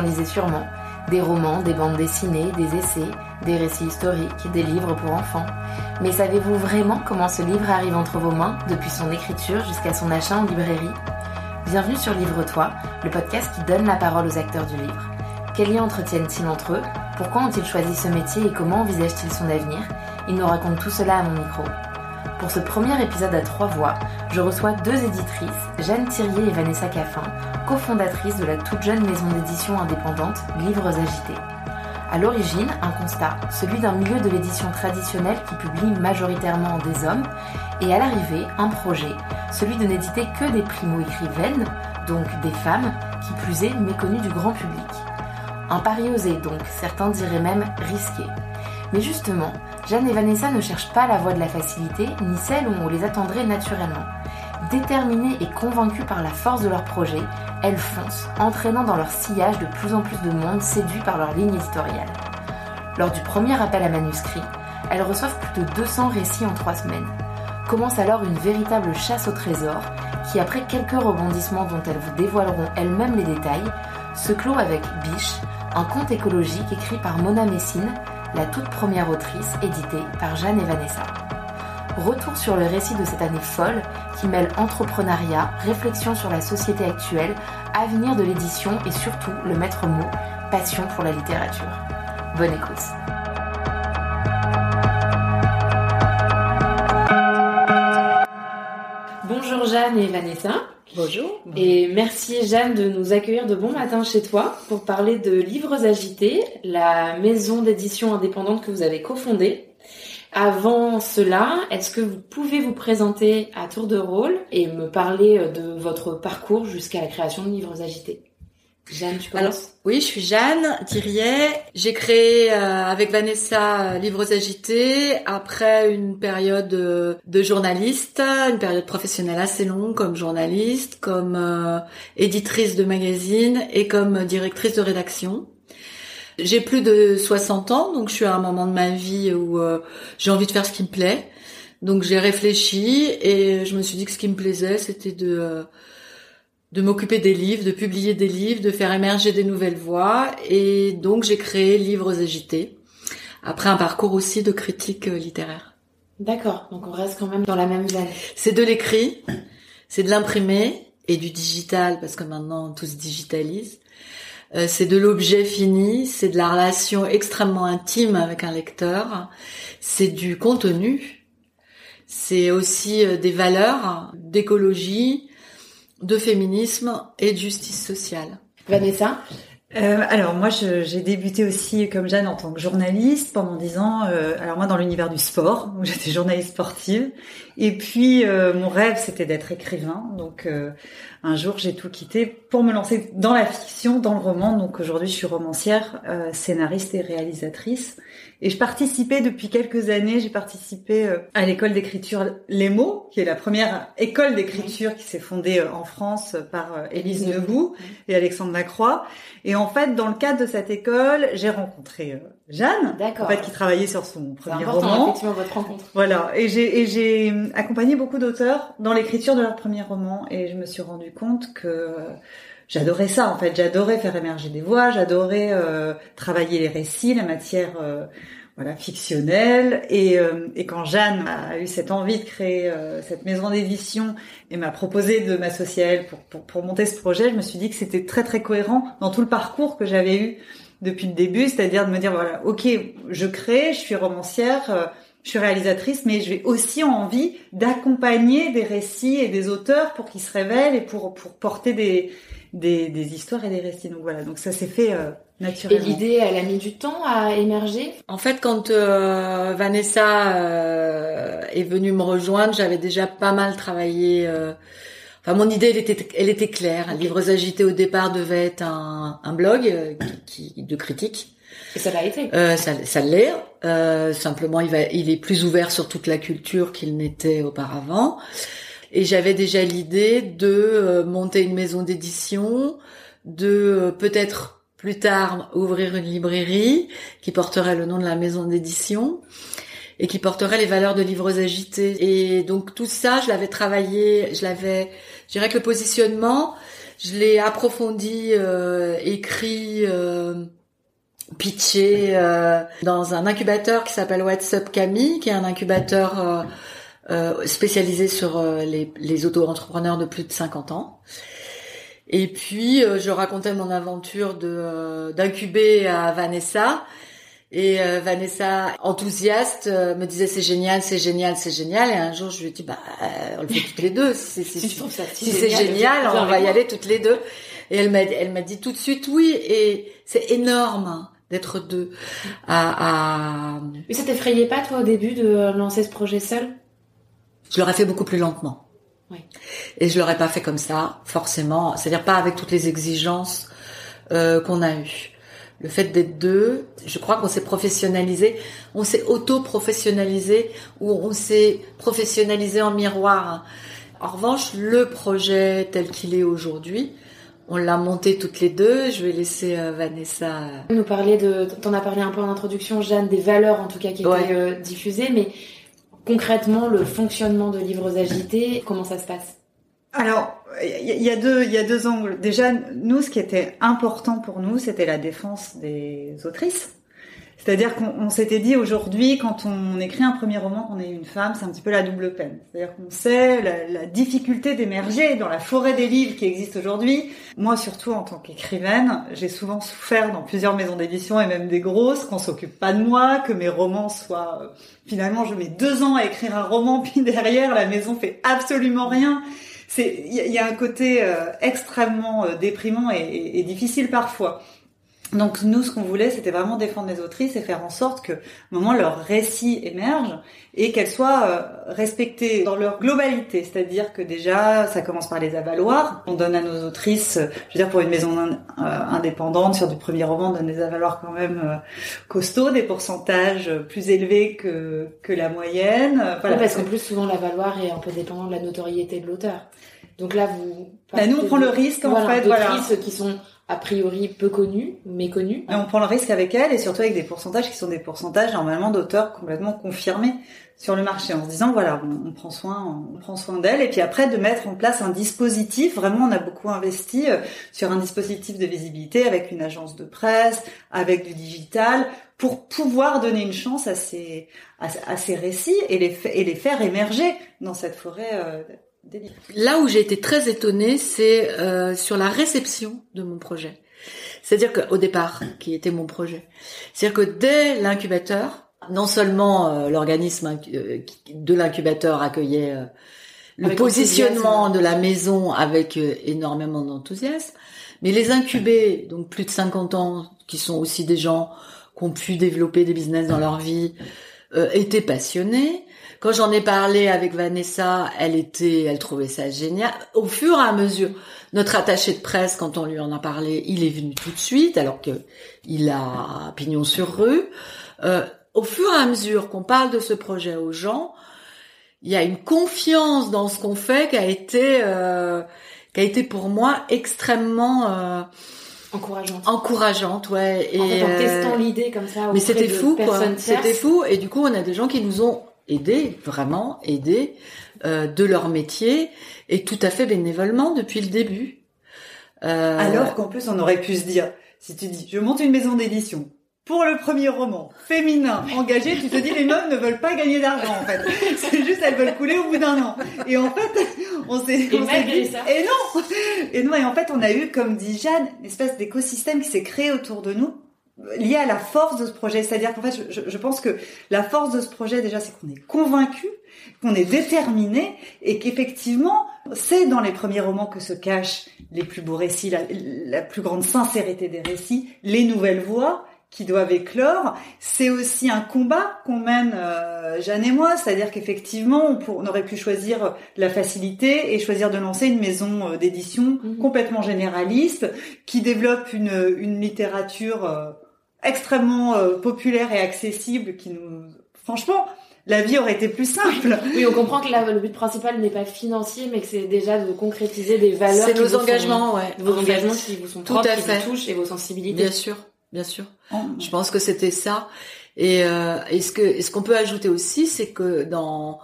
lisez sûrement. Des romans, des bandes dessinées, des essais, des récits historiques, des livres pour enfants. Mais savez-vous vraiment comment ce livre arrive entre vos mains, depuis son écriture jusqu'à son achat en librairie? Bienvenue sur Livre-toi, le podcast qui donne la parole aux acteurs du livre. Quels liens entretiennent-ils entre eux? Pourquoi ont-ils choisi ce métier et comment envisagent-ils son avenir? Ils nous racontent tout cela à mon micro. Pour ce premier épisode à trois voix, je reçois deux éditrices, Jeanne Thirier et Vanessa Caffin, cofondatrices de la toute jeune maison d'édition indépendante Livres Agités. À l'origine, un constat, celui d'un milieu de l'édition traditionnelle qui publie majoritairement des hommes, et à l'arrivée, un projet, celui de n'éditer que des primo-écrivaines, donc des femmes, qui plus est méconnues du grand public. Un pari osé donc, certains diraient même risqué. Mais justement, Jeanne et Vanessa ne cherchent pas la voie de la facilité, ni celle où on les attendrait naturellement. Déterminées et convaincues par la force de leur projet, elles foncent, entraînant dans leur sillage de plus en plus de monde séduit par leur ligne éditoriale. Lors du premier appel à manuscrits, elles reçoivent plus de 200 récits en trois semaines. Commence alors une véritable chasse au trésor qui, après quelques rebondissements dont elles vous dévoileront elles-mêmes les détails, se clôt avec Biche, un conte écologique écrit par Mona Messine, la toute première autrice éditée par Jeanne et Vanessa. Retour sur le récit de cette année folle qui mêle entrepreneuriat, réflexion sur la société actuelle, avenir de l'édition et surtout le maître mot, passion pour la littérature. Bonne écoute. Bonjour Jeanne et Vanessa. Bonjour. Et merci Jeanne de nous accueillir de bon matin chez toi pour parler de Livres Agités, la maison d'édition indépendante que vous avez cofondée. Avant cela, est-ce que vous pouvez vous présenter à tour de rôle et me parler de votre parcours jusqu'à la création de Livres Agités? Jeanne, tu commences? Alors, oui, je suis Jeanne Thirier. J'ai créé euh, avec Vanessa euh, Livres Agités après une période euh, de journaliste, une période professionnelle assez longue comme journaliste, comme euh, éditrice de magazine et comme directrice de rédaction. J'ai plus de 60 ans, donc je suis à un moment de ma vie où euh, j'ai envie de faire ce qui me plaît. Donc j'ai réfléchi et je me suis dit que ce qui me plaisait, c'était de euh, de m'occuper des livres, de publier des livres, de faire émerger des nouvelles voix. Et donc j'ai créé Livres Agités, après un parcours aussi de critique euh, littéraire. D'accord, donc on reste quand même dans la même veine. C'est de l'écrit, c'est de l'imprimé et du digital, parce que maintenant tout se digitalise. Euh, c'est de l'objet fini, c'est de la relation extrêmement intime avec un lecteur, c'est du contenu, c'est aussi euh, des valeurs d'écologie, de féminisme et de justice sociale. Vanessa Euh, alors moi j'ai débuté aussi comme Jeanne en tant que journaliste pendant dix ans. euh, alors moi dans l'univers du sport où j'étais journaliste sportive. Et puis euh, mon rêve c'était d'être écrivain. Donc euh, un jour j'ai tout quitté pour me lancer dans la fiction, dans le roman. Donc aujourd'hui je suis romancière, euh, scénariste et réalisatrice. Et je participais depuis quelques années. J'ai participé à l'école d'écriture Les mots, qui est la première école d'écriture qui s'est fondée en France par Élise Nebout et Alexandre Lacroix. Et en fait, dans le cadre de cette école, j'ai rencontré Jeanne, D'accord. en fait, qui travaillait sur son premier roman. effectivement votre rencontre. Voilà, et j'ai et j'ai euh, accompagné beaucoup d'auteurs dans l'écriture de leur premier roman, et je me suis rendu compte que j'adorais ça. En fait, j'adorais faire émerger des voix, j'adorais euh, travailler les récits, la matière. euh, voilà, fictionnelle. Et, euh, et quand Jeanne a eu cette envie de créer euh, cette maison d'édition et m'a proposé de m'associer à elle pour, pour, pour monter ce projet, je me suis dit que c'était très très cohérent dans tout le parcours que j'avais eu depuis le début, c'est-à-dire de me dire voilà, ok, je crée, je suis romancière, euh, je suis réalisatrice, mais j'ai aussi envie d'accompagner des récits et des auteurs pour qu'ils se révèlent et pour pour porter des des, des histoires et des récits. Donc voilà, donc ça s'est fait euh, Et naturellement. l'idée, elle a mis du temps à émerger? En fait, quand euh, Vanessa euh, est venue me rejoindre, j'avais déjà pas mal travaillé. Enfin, mon idée, elle était, elle était claire. Livres agités au départ devait être un, un blog euh, qui, qui- de critique. Et ça l'a été. Euh, ça, ça l'est. Euh, simplement, il, va, il est plus ouvert sur toute la culture qu'il n'était auparavant. Et j'avais déjà l'idée de monter une maison d'édition, de peut-être plus tard ouvrir une librairie qui porterait le nom de la maison d'édition et qui porterait les valeurs de livres agités. Et donc tout ça, je l'avais travaillé, je l'avais Je dirais que le positionnement, je l'ai approfondi, euh, écrit, euh, pitché euh, dans un incubateur qui s'appelle What's Up Camille, qui est un incubateur spécialisé sur les, les auto-entrepreneurs de plus de 50 ans. Et puis je racontais mon aventure de d'incuber à Vanessa et euh, Vanessa, enthousiaste, euh, me disait c'est génial, c'est génial, c'est génial. Et un jour, je lui ai dit bah on le fait toutes les deux. Si, si, si, c'est génial, on va y aller toutes les deux. Et elle m'a, elle m'a dit tout de suite oui. Et c'est énorme hein, d'être deux. À, à... Mais ça t'effrayait pas toi au début de lancer ce projet seul? Je l'aurais fait beaucoup plus lentement. Oui. Et je l'aurais pas fait comme ça, forcément. C'est-à-dire pas avec toutes les exigences euh, qu'on a eues le fait d'être deux, je crois qu'on s'est professionnalisé, on s'est auto-professionnalisé ou on s'est professionnalisé en miroir. En revanche, le projet tel qu'il est aujourd'hui, on l'a monté toutes les deux. Je vais laisser euh, Vanessa nous parler de. T'en as parlé un peu en introduction, Jeanne, des valeurs en tout cas qui étaient euh, diffusées, mais concrètement le fonctionnement de Livres agités, comment ça se passe? Alors, il y, a deux, il y a deux angles. Déjà, nous, ce qui était important pour nous, c'était la défense des autrices. C'est-à-dire qu'on s'était dit aujourd'hui, quand on écrit un premier roman, qu'on est une femme, c'est un petit peu la double peine. C'est-à-dire qu'on sait la, difficulté d'émerger dans la forêt des livres qui existe aujourd'hui. Moi, surtout en tant qu'écrivaine, j'ai souvent souffert dans plusieurs maisons d'édition et même des grosses, qu'on s'occupe pas de moi, que mes romans soient... Finalement, je mets deux ans à écrire un roman, puis derrière, la maison fait absolument rien il y, a un côté euh, extrêmement euh, déprimant et, difficile parfois. Donc nous, ce qu'on voulait, c'était vraiment défendre les autrices et faire en sorte que, au moment leur récit émerge et qu'elles soient euh, respectées dans leur globalité. C'est-à-dire que déjà, ça commence par les avaloirs. On donne à nos autrices, je veux dire, pour une maison indépendante sur du premier roman, on donne des avaloirs quand même costauds, des pourcentages plus élevés que que la moyenne. Voilà. parce qu'en plus, souvent, l'avaloir est un peu dépendant de la notoriété de l'auteur. Donc là, vous. Bah, nous, on prend le risque, en fait, voilà. qui sont a priori peu connues, méconnues. Et on prend le risque avec elles, et surtout avec des pourcentages qui sont des pourcentages normalement d'auteurs complètement confirmés sur le marché, en se disant voilà, on, prend soin, on prend soin d'elles, et puis après de mettre en place un dispositif. Vraiment, on a beaucoup investi euh, sur un dispositif de visibilité avec une agence de presse, avec du digital, pour pouvoir donner une chance à ces à, ces récits et les et les faire émerger dans cette forêt. Là où j'ai été très étonnée, c'est euh, sur la réception de mon projet. C'est-à-dire qu'au départ, qui était mon projet, c'est-à-dire que dès l'incubateur, non seulement euh, l'organisme euh, de l'incubateur accueillait le positionnement de la maison avec énormément d'enthousiasme, mais les incubés, donc plus de 50 ans, qui sont aussi des gens qui ont pu développer des business dans leur vie, étaient passionnés quand j'en ai parlé avec Vanessa, elle était, elle trouvait ça génial. Au fur et à mesure, notre attaché de presse, quand on lui en a parlé, il est venu tout de suite, alors que il a pignon sur rue. Euh, au fur et à mesure qu'on parle de ce projet aux gens, il y a une confiance dans ce qu'on fait qui a été, euh, qui a été pour moi extrêmement euh, encourageante. Encourageante, ouais. Et en, fait, en testant l'idée comme ça. Mais c'était fou, quoi. C'était fou. Et du coup, on a des gens qui nous ont aider, vraiment aider euh, de leur métier et tout à fait bénévolement depuis le début. Euh... Alors qu'en plus on aurait pu se dire, si tu dis je monte une maison d'édition pour le premier roman féminin engagé, tu te dis les meufs ne veulent pas gagner d'argent en fait. C'est juste elles veulent couler au bout d'un an. Et en fait, on s'est dit et non. Et non et en fait, on a eu comme dit Jeanne, une espèce d'écosystème qui s'est créé autour de nous lié à la force de ce projet. C'est-à-dire qu'en fait, je, je, pense que la force de ce projet, déjà, c'est qu'on est convaincu, qu'on est déterminé, et qu'effectivement, c'est dans les premiers romans que se cachent les plus beaux récits, la, la plus grande sincérité des récits, les nouvelles voix qui doivent éclore. C'est aussi un combat qu'on mène, euh, Jeanne et moi, c'est-à-dire qu'effectivement, on, on, aurait pu choisir la facilité et choisir de lancer une maison euh, d'édition mhm. complètement généraliste qui développe une, une littérature euh, extrêmement euh, populaire et accessible qui nous franchement la vie aurait été plus simple. Oui, on comprend que là, le but principal n'est pas financier, mais que c'est déjà de concrétiser des valeurs. C'est nos engagements, ouais. Vos engagements qui vous sont propres, qui vous touchent et vos sensibilités. Bien sûr, bien sûr. Oh. Je pense que c'était ça. Et, euh, ce que, ce qu'on peut ajouter aussi, c'est que dans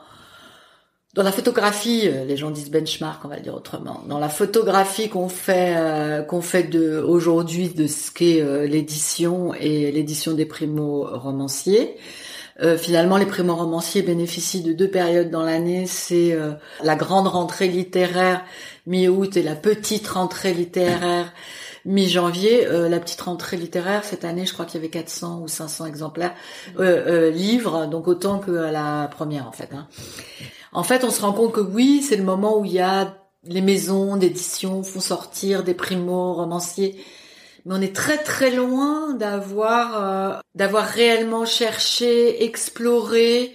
dans la photographie, euh, les gens disent benchmark, on va le dire autrement. Dans la photographie qu'on fait, euh, qu'on fait de aujourd'hui de ce qu'est euh, l'édition et l'édition des primo romanciers. finalement, les primo romanciers bénéficient de deux périodes dans l'année. C'est la grande rentrée littéraire mi-août et la petite rentrée littéraire mi-janvier. la petite rentrée littéraire cette année, je crois qu'il y avait 400 ou 500 exemplaires livres, donc autant que la première en fait. Hein. En fait, on se rend compte que oui, c'est le moment où il y a les maisons d'édition font sortir des primos romanciers, mais on est très très loin d'avoir euh, d'avoir réellement cherché, exploré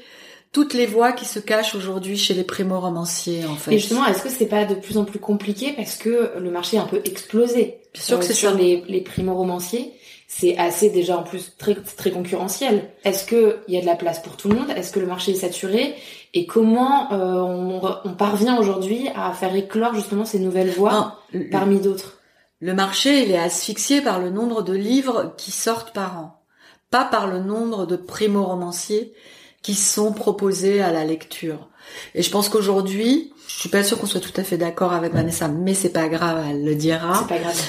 toutes les voies qui se cachent aujourd'hui chez les primo-romanciers, en fait. Et justement, est-ce que c'est pas de plus en plus compliqué parce que le marché est un peu explosé? Bien sûr que euh, c'est sur les, les primo-romanciers c'est assez déjà en plus très très concurrentiel. Est-ce que il y a de la place pour tout le monde? Est-ce que le marché est saturé? Et comment euh, on, on, parvient aujourd'hui à faire éclore justement ces nouvelles voies parmi d'autres? Le marché, il est asphyxié par le nombre de livres qui sortent par an, pas par le nombre de primo-romanciers qui sont proposés à la lecture. Et je pense qu'aujourd'hui, je suis pas sûre qu'on soit tout à fait d'accord avec Vanessa, mais c'est pas grave, elle le dira. C'est pas grave.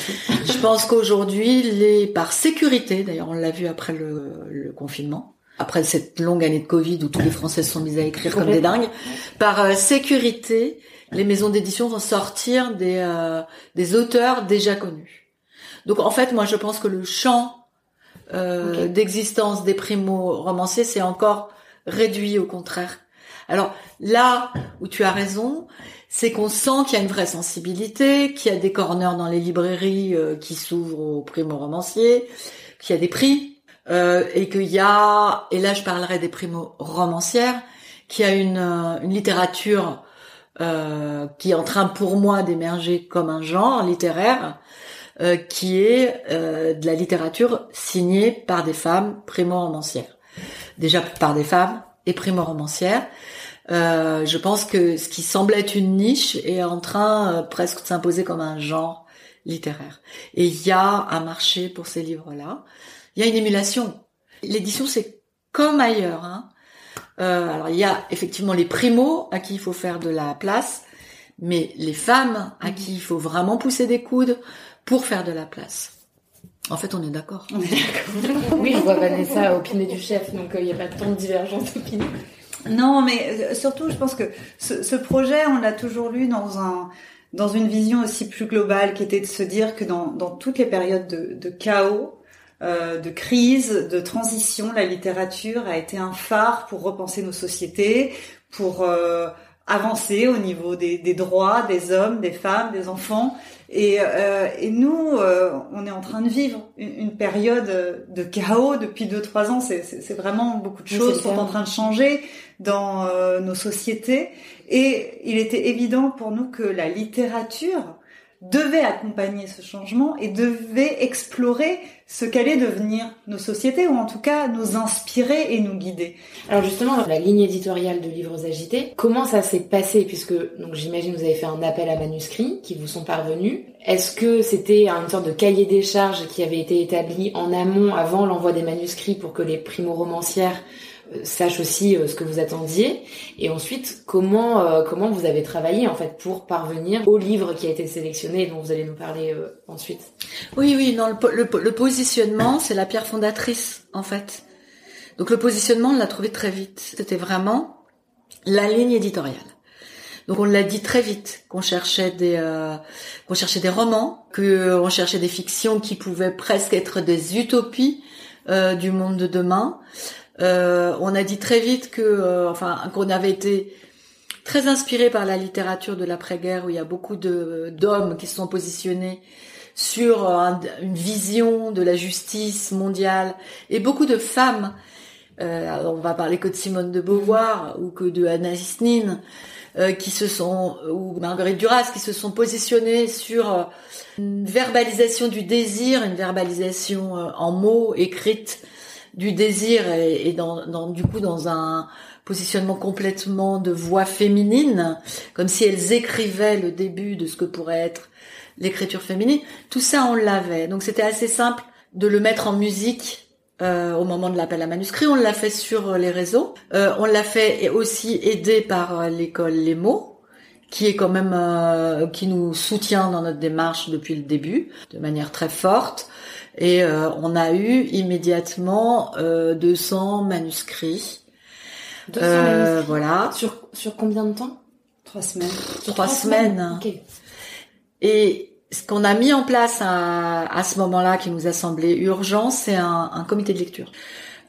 je pense qu'aujourd'hui, les par sécurité, d'ailleurs on l'a vu après le, le, confinement, après cette longue année de Covid où tous les Français se sont mis à écrire comme des dingues, par euh, sécurité, les maisons d'édition vont sortir des euh, des auteurs déjà connus. Donc en fait, moi je pense que le champ euh, d'existence des primo romanciers c'est encore réduit au contraire. Alors là où tu as raison, c'est qu'on sent qu'il y a une vraie sensibilité, qu'il y a des corners dans les librairies euh, qui s'ouvrent aux primo-romanciers, qu'il y a des prix, euh, et qu'il y a, et là je parlerai des primo-romancières, qu'il y a une, euh, littérature qui est en train pour moi d'émerger comme un genre littéraire, qui est de la littérature signée par des femmes primo-romancières. Déjà par des femmes et primo-romancières, euh, je pense que ce qui semblait être une niche est en train euh, presque de s'imposer comme un genre littéraire. Et il y a un marché pour ces livres-là. Il y a une émulation. L'édition, c'est comme ailleurs. Hein. Euh, alors il y a effectivement les primos à qui il faut faire de la place, mais les femmes à qui il faut vraiment pousser des coudes pour faire de la place. En fait, on est d'accord. oui, je vois Vanessa opiner du chef, donc il n'y a pas tant de divergence d'opinion. Non, mais euh, surtout, je pense que ce, ce projet, on l'a toujours lu dans un dans une vision aussi plus globale, qui était de se dire que dans, dans toutes les périodes de, de chaos, euh, de crise, de transition, la littérature a été un phare pour repenser nos sociétés, pour euh, avancer au niveau des, des, droits des hommes, des femmes, des enfants. Et, euh, et nous, euh, on est en train de vivre une, une période de chaos depuis deux trois ans. C'est vraiment beaucoup de choses sont en train de changer dans euh, nos sociétés. Et il était évident pour nous que la littérature devait accompagner ce changement et devait explorer ce qu'allait devenir nos sociétés, ou en tout cas nous inspirer et nous guider. Alors justement, la ligne éditoriale de Livres Agités, comment ça s'est passé? Puisque donc j'imagine vous avez fait un appel à manuscrits qui vous sont parvenus. Est-ce que c'était une sorte de cahier des charges qui avait été établi en amont avant l'envoi des manuscrits pour que les primo-romancières sache aussi euh, ce que vous attendiez et ensuite comment euh, comment vous avez travaillé en fait pour parvenir au livre qui a été sélectionné et dont vous allez nous parler euh, ensuite? Oui oui non le, positionnement c'est la pierre fondatrice en fait. Donc le positionnement on l'a trouvé très vite. C'était vraiment la ligne éditoriale. Donc on l'a dit très vite qu'on cherchait des qu'on cherchait des romans, que cherchait des fictions qui pouvaient presque être des utopies du monde de demain. Euh, on a dit très vite que, euh, enfin, qu'on avait été très inspiré par la littérature de l'après-guerre où il y a beaucoup de d'hommes qui se sont positionnés sur une vision de la justice mondiale et beaucoup de femmes. Euh, on va parler que de Simone de Beauvoir ou que de Anna Nin, qui se sont ou Marguerite Duras qui se sont positionnées sur une verbalisation du désir, une verbalisation en mots écrite du désir et, du coup dans un positionnement complètement de voix féminine, comme si elles écrivaient le début de ce que pourrait être l'écriture féminine. Tout ça, on l'avait. Donc c'était assez simple de le mettre en musique euh, au moment de l'appel à manuscrit. On l'a fait sur les réseaux. Euh, on l'a fait aussi aidé par l'école Les Mots, qui est quand même qui nous soutient dans notre démarche depuis le début, de manière très forte. Et on a eu immédiatement 200 manuscrits. 200 manuscrits. Voilà. Sur sur combien de temps? Trois semaines. Sur trois, semaines. Et ce qu'on a mis en place à, à ce moment-là, qui nous a semblé urgent, c'est un, un, comité de lecture.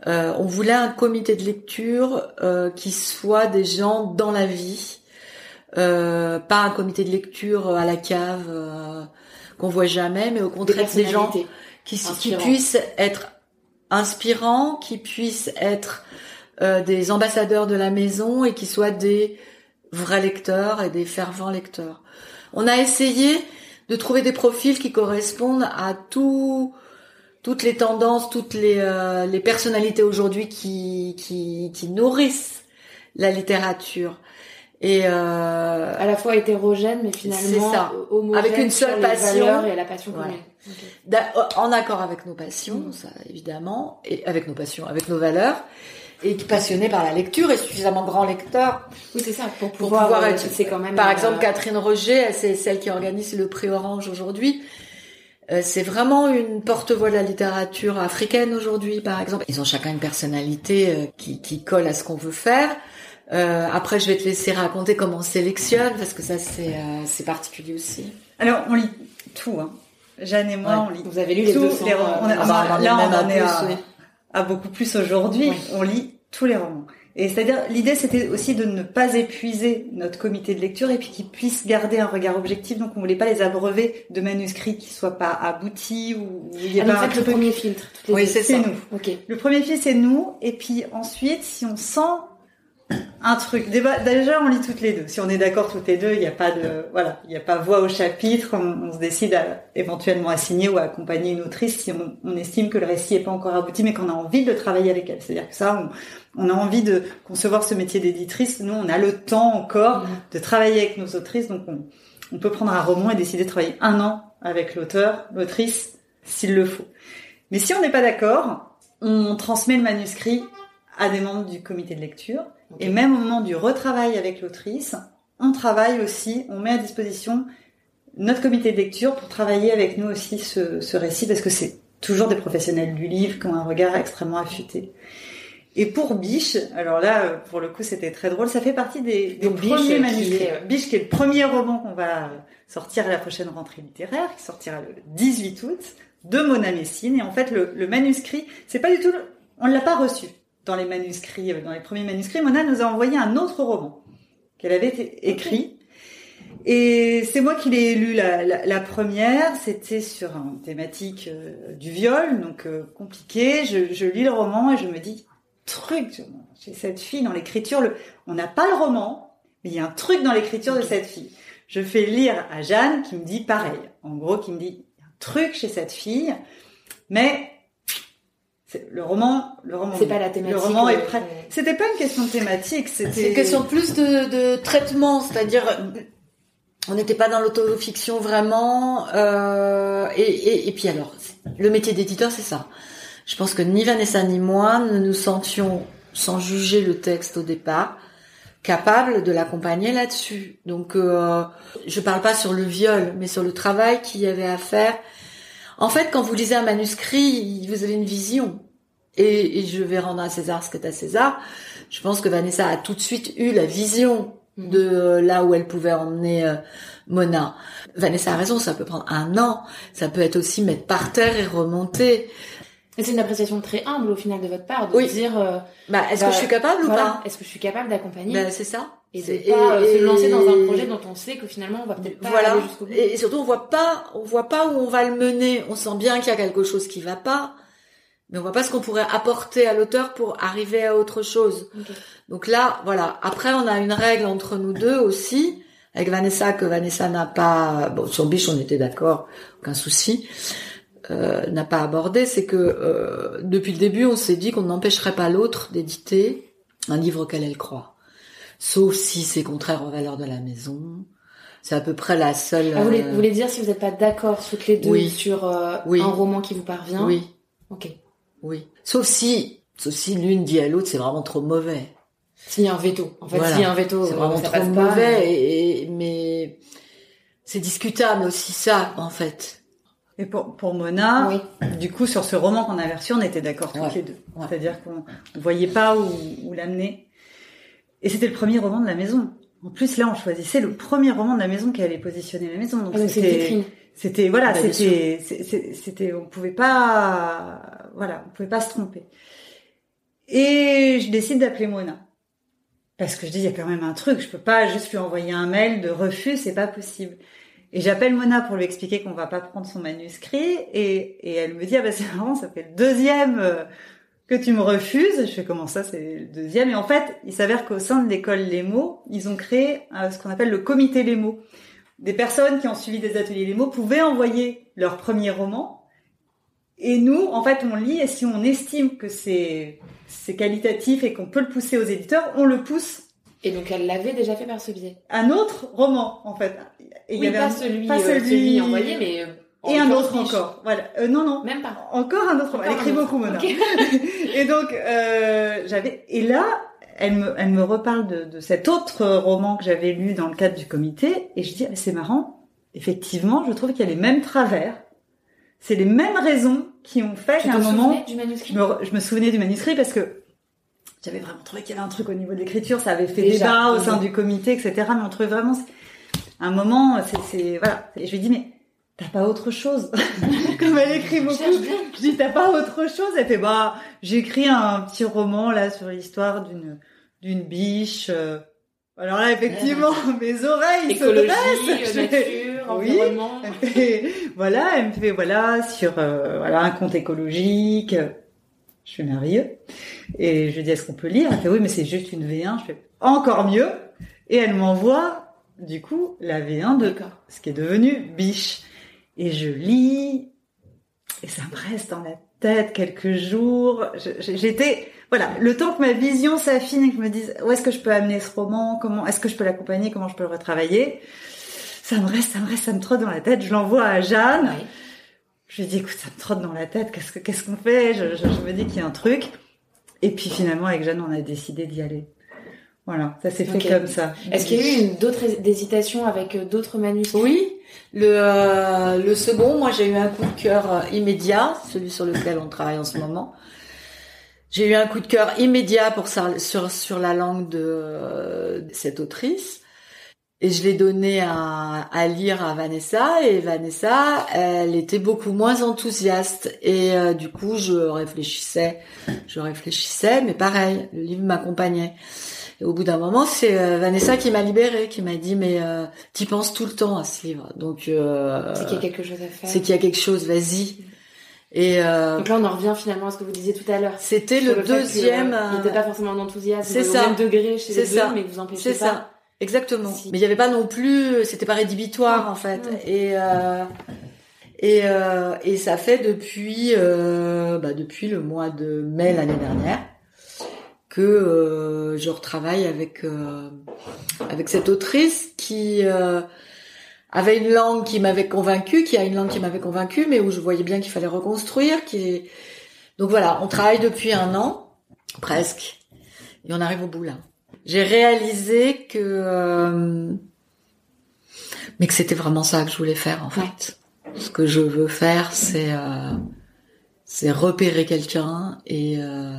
Euh, on voulait un comité de lecture euh, qui soit des gens dans la vie, euh, pas un comité de lecture à la cave euh, qu'on voit jamais, mais au contraire des, des gens qui, qui, puissent être inspirants, qui puissent être euh, des ambassadeurs de la maison et qui soient des vrais lecteurs et des fervents lecteurs. On a essayé de trouver des profils qui correspondent à tout, toutes les tendances, toutes les, euh, les personnalités aujourd'hui qui, qui, qui nourrissent la littérature. Et euh, à la fois hétérogène, mais finalement ça. avec une seule passion et la passion En accord avec nos passions, mm. ça évidemment, et avec nos passions, avec nos valeurs et passionné par la lecture et suffisamment grand lecteur. Oui, c'est ça, pour pouvoir, euh, être. Quand même. Par exemple, euh, Catherine Roger, c'est celle qui organise le prix Orange aujourd'hui. Euh, c'est vraiment une porte-voix de la littérature africaine aujourd'hui, par exemple. Ils ont chacun une personnalité qui, qui colle à ce qu'on veut faire. Euh, après, je vais te laisser raconter comment on sélectionne, parce que ça, c'est c'est particulier aussi. Alors, on lit tout. Hein. Jeanne et moi, on lit. Vous avez lu les 200 les, on a, ah bah, Là, on en est à, à beaucoup plus aujourd'hui. On lit tous les romans. Et c'est-à-dire, l'idée, c'était aussi de ne pas épuiser notre comité de lecture et puis qu'ils puissent garder un regard objectif. Donc, on voulait pas les abreuver de manuscrits qui soient pas aboutis ou il y a ah, pas le premier filtre. Oui, c'est nous. Le premier filtre, c'est nous. Et puis ensuite, si on sent un truc. Déjà, on lit toutes les deux. Si on est d'accord toutes les deux, il n'y a pas de, voilà, il n'y a pas voix au chapitre. On, se décide à, éventuellement à signer ou à accompagner une autrice si on, estime que le récit n'est pas encore abouti, mais qu'on a envie de travailler avec elle. C'est-à-dire que ça, on, a envie de concevoir ce métier d'éditrice. Nous, on a le temps encore mm-hmm. de travailler avec nos autrices, donc on, on peut prendre un roman et décider de travailler un an avec l'auteur, l'autrice, s'il le faut. Mais si on n'est pas d'accord, on transmet le manuscrit à des membres du comité de lecture et même au moment du retravail avec l'autrice, on travaille aussi, on met à disposition notre comité de lecture pour travailler avec nous aussi ce, ce récit parce que c'est toujours des professionnels du livre qui ont un regard extrêmement affûté. Et pour Biche, alors là, pour le coup, c'était très drôle. Ça fait partie des, des premiers manuscrits. Biche, qui est le premier roman qu'on va sortir à la prochaine rentrée littéraire, qui sortira le 18 août, de Mona Messine. Et en fait, le, le manuscrit, c'est pas du tout, on l'a pas reçu dans les manuscrits, euh, dans les premiers manuscrits, Mona nous a envoyé un autre roman qu'elle avait écrit. Et c'est moi qui l'ai lu la, première. C'était sur une thématique euh, du viol, donc euh, compliqué. Je, lis le roman et je me dis truc chez cette fille dans l'écriture. on n'a pas le roman, mais il y a un truc dans l'écriture de cette fille. Je fais lire à Jeanne qui me dit pareil. En gros, qui me dit un truc chez cette fille, mais le roman, le roman. C'est pas la thématique. Le roman est prêt. C'était pas une question thématique, c'était. Une question plus de, de traitement, c'est-à-dire on n'était pas dans l'autofiction vraiment. Euh, et, et, et, puis alors, le métier d'éditeur, c'est ça. Je pense que ni Vanessa ni moi ne nous sentions, sans juger le texte au départ, capables de l'accompagner là-dessus. Donc, euh, je parle pas sur le viol, mais sur le travail qu'il y avait à faire en fait, quand vous lisez un manuscrit, vous avez une vision. Et, je vais rendre à César ce que à César. Je pense que Vanessa a tout de suite eu la vision mm. de là où elle pouvait emmener euh, Mona. Vanessa a raison, ça peut prendre un an. Ça peut être aussi mettre par terre et remonter. c'est une appréciation très humble au final de votre part de dire. Euh, bah, est-ce que bah, je suis capable ou pas? Est-ce que je suis capable d'accompagner? Bah, C'est ça et de pas euh, se lancer dans un projet dont on sait que finalement on va peut-être pas voilà. aller jusqu'au bout. Et surtout on voit pas, on voit pas où on va le mener. On sent bien qu'il y a quelque chose qui va pas, mais on voit pas ce qu'on pourrait apporter à l'auteur pour arriver à autre chose. Donc là, voilà. Après, on a une règle entre nous deux aussi, avec Vanessa que Vanessa n'a pas. Bon, sur Biche, on était d'accord, aucun souci. Euh, n'a pas abordé, c'est que euh, depuis le début, on s'est dit qu'on n'empêcherait pas l'autre d'éditer un livre auquel elle croit sauf si c'est contraire aux valeurs de la maison. C'est à peu près la seule. Ah, vous, voulez, vous, voulez, dire si vous n'êtes pas d'accord toutes les deux sur euh, un roman qui vous parvient Oui. Ok. Oui. Sauf si, sauf si l'une dit à l'autre, c'est vraiment trop mauvais. S'il y a un veto. En fait, Voilà. s'il y a un veto, C'est euh, vraiment ça trop passe mauvais. et- Et, et- mais c'est discutable aussi ça, en fait. Et pour, pour Mona, Oui. du coup, sur ce roman qu'on avait reçu, on était d'accord toutes Ouais. les deux. Ouais. C'est-à-dire qu'on ne voyait pas où, où l'amener. Et c'était le premier roman de la maison. En plus, là, on choisissait le premier roman de la maison qui allait positionner la maison. Donc, Ah, c'était, c'était, voilà, Bah, c'était, c'était, on pouvait pas, voilà, on pouvait pas se tromper. Et je décide d'appeler Mona. Parce que je dis, il y a quand même un truc, je peux pas juste lui envoyer un mail de refus, c'est pas possible. Et j'appelle Mona pour lui expliquer qu'on va pas prendre son manuscrit, et, et elle me dit, ah bah c'est marrant, ça fait le deuxième euh, que tu me refuses. Je fais, comment ça, c'est le deuxième? Et en fait, il s'avère qu'au sein de l'école Les mots, ils ont créé euh, ce qu'on appelle le comité Les mots. Des personnes qui ont suivi des ateliers Les mots pouvaient envoyer leur premier roman, et nous, en fait, on lit, et si on estime que c'est, c'est qualitatif et qu'on peut le pousser aux éditeurs, on le pousse Et donc, elle l'avait déjà fait par ce biais. un autre roman en fait. Et il y oui, avait pas un- celui, pas euh, celui- celui envoyé, mais... et un autre riche. encore. Voilà. Euh, non non. Même pas. Encore un autre. Elle écrit beaucoup Mona. Ok. et donc euh, j'avais et là elle me elle me reparle de, de cet autre roman que j'avais lu dans le cadre du comité et je dis ah, c'est marrant. Effectivement, je trouve qu'il y a les mêmes travers. C'est les mêmes raisons qui ont fait qu'à un moment souvenais du manuscrit je me, re- je me souvenais du manuscrit parce que j'avais vraiment trouvé qu'il y avait un truc au niveau de l'écriture, ça avait fait Déjà, débat au sein du comité, etc. Mais on trouvait vraiment un moment, c'est, voilà. Et je lui dit mais t'as pas autre chose Comme elle écrit beaucoup. Je dis t'as pas autre chose? Elle fait bah j'écris un petit roman là sur l'histoire d'une d'une biche. euh. Alors là effectivement mes oreilles se Écologie, dressent. euh, nature, Oui. environnement. elle fait, voilà, elle me fait voilà sur euh, voilà un compte écologique. Je fais merveilleux. Et je lui dis est-ce qu'on peut lire? Elle fait oui mais c'est juste une V1. Je fais encore mieux. Et elle m'envoie du coup la V1 de ce qui est devenu biche. Et je lis et ça me reste dans la tête quelques jours. J'étais voilà le temps que ma vision s'affine et que je me dise où est-ce que je peux amener ce roman, comment est-ce que je peux l'accompagner, comment je peux le retravailler. Ça me reste, ça me reste, ça me trotte dans la tête. Je l'envoie à Jeanne. Je lui dis écoute, ça me trotte dans la tête. Qu'est-ce que qu'est-ce qu'on fait? Je, je, je me dis qu'il y a un truc. Et puis finalement avec Jeanne, on a décidé d'y aller. Voilà, ça s'est fait comme ça. Est-ce qu'il y a eu d'autres hésitations avec euh, d'autres manuscrits? Oui. Le, euh, le second, moi j'ai eu un coup de cœur euh, immédiat, celui sur lequel on travaille en ce moment. J'ai eu un coup de cœur immédiat pour ça, sur, sur la langue de, euh, cette autrice. Et je l'ai donné à, à lire à Vanessa. Et Vanessa, elle était beaucoup moins enthousiaste. Et euh, du coup, je réfléchissais, je réfléchissais, mais pareil, le livre m'accompagnait. Et au bout d'un moment, c'est euh, Vanessa qui m'a libérée, qui m'a dit mais euh, t'y penses tout le temps à ce livre, donc euh, C'est qu'il y a quelque chose à faire. c'est qu'il y a quelque chose, vas-y. Et euh, Donc là, on en revient finalement à ce que vous disiez tout à l'heure. c'était le, que, deuxième. Il n'était pas forcément en enthousiasme c'est au ça. même degré chez les deux, mais vous empêchez C'est ça, exactement. Si. Mais il y avait pas non plus, c'était pas rédhibitoire en fait. Et euh, et euh, et ça fait depuis euh, bah, depuis le mois de mai l'année dernière que euh, je retravaille avec euh, avec cette autrice qui euh, avait une langue qui m'avait convaincue, qui a une langue qui m'avait convaincue, mais où je voyais bien qu'il fallait reconstruire. Qui est... donc voilà, on travaille depuis un an presque, et on arrive au bout là. J'ai réalisé que euh, mais que c'était vraiment ça que je voulais faire en fait. Ce que je veux faire, c'est euh, c'est repérer quelqu'un et euh,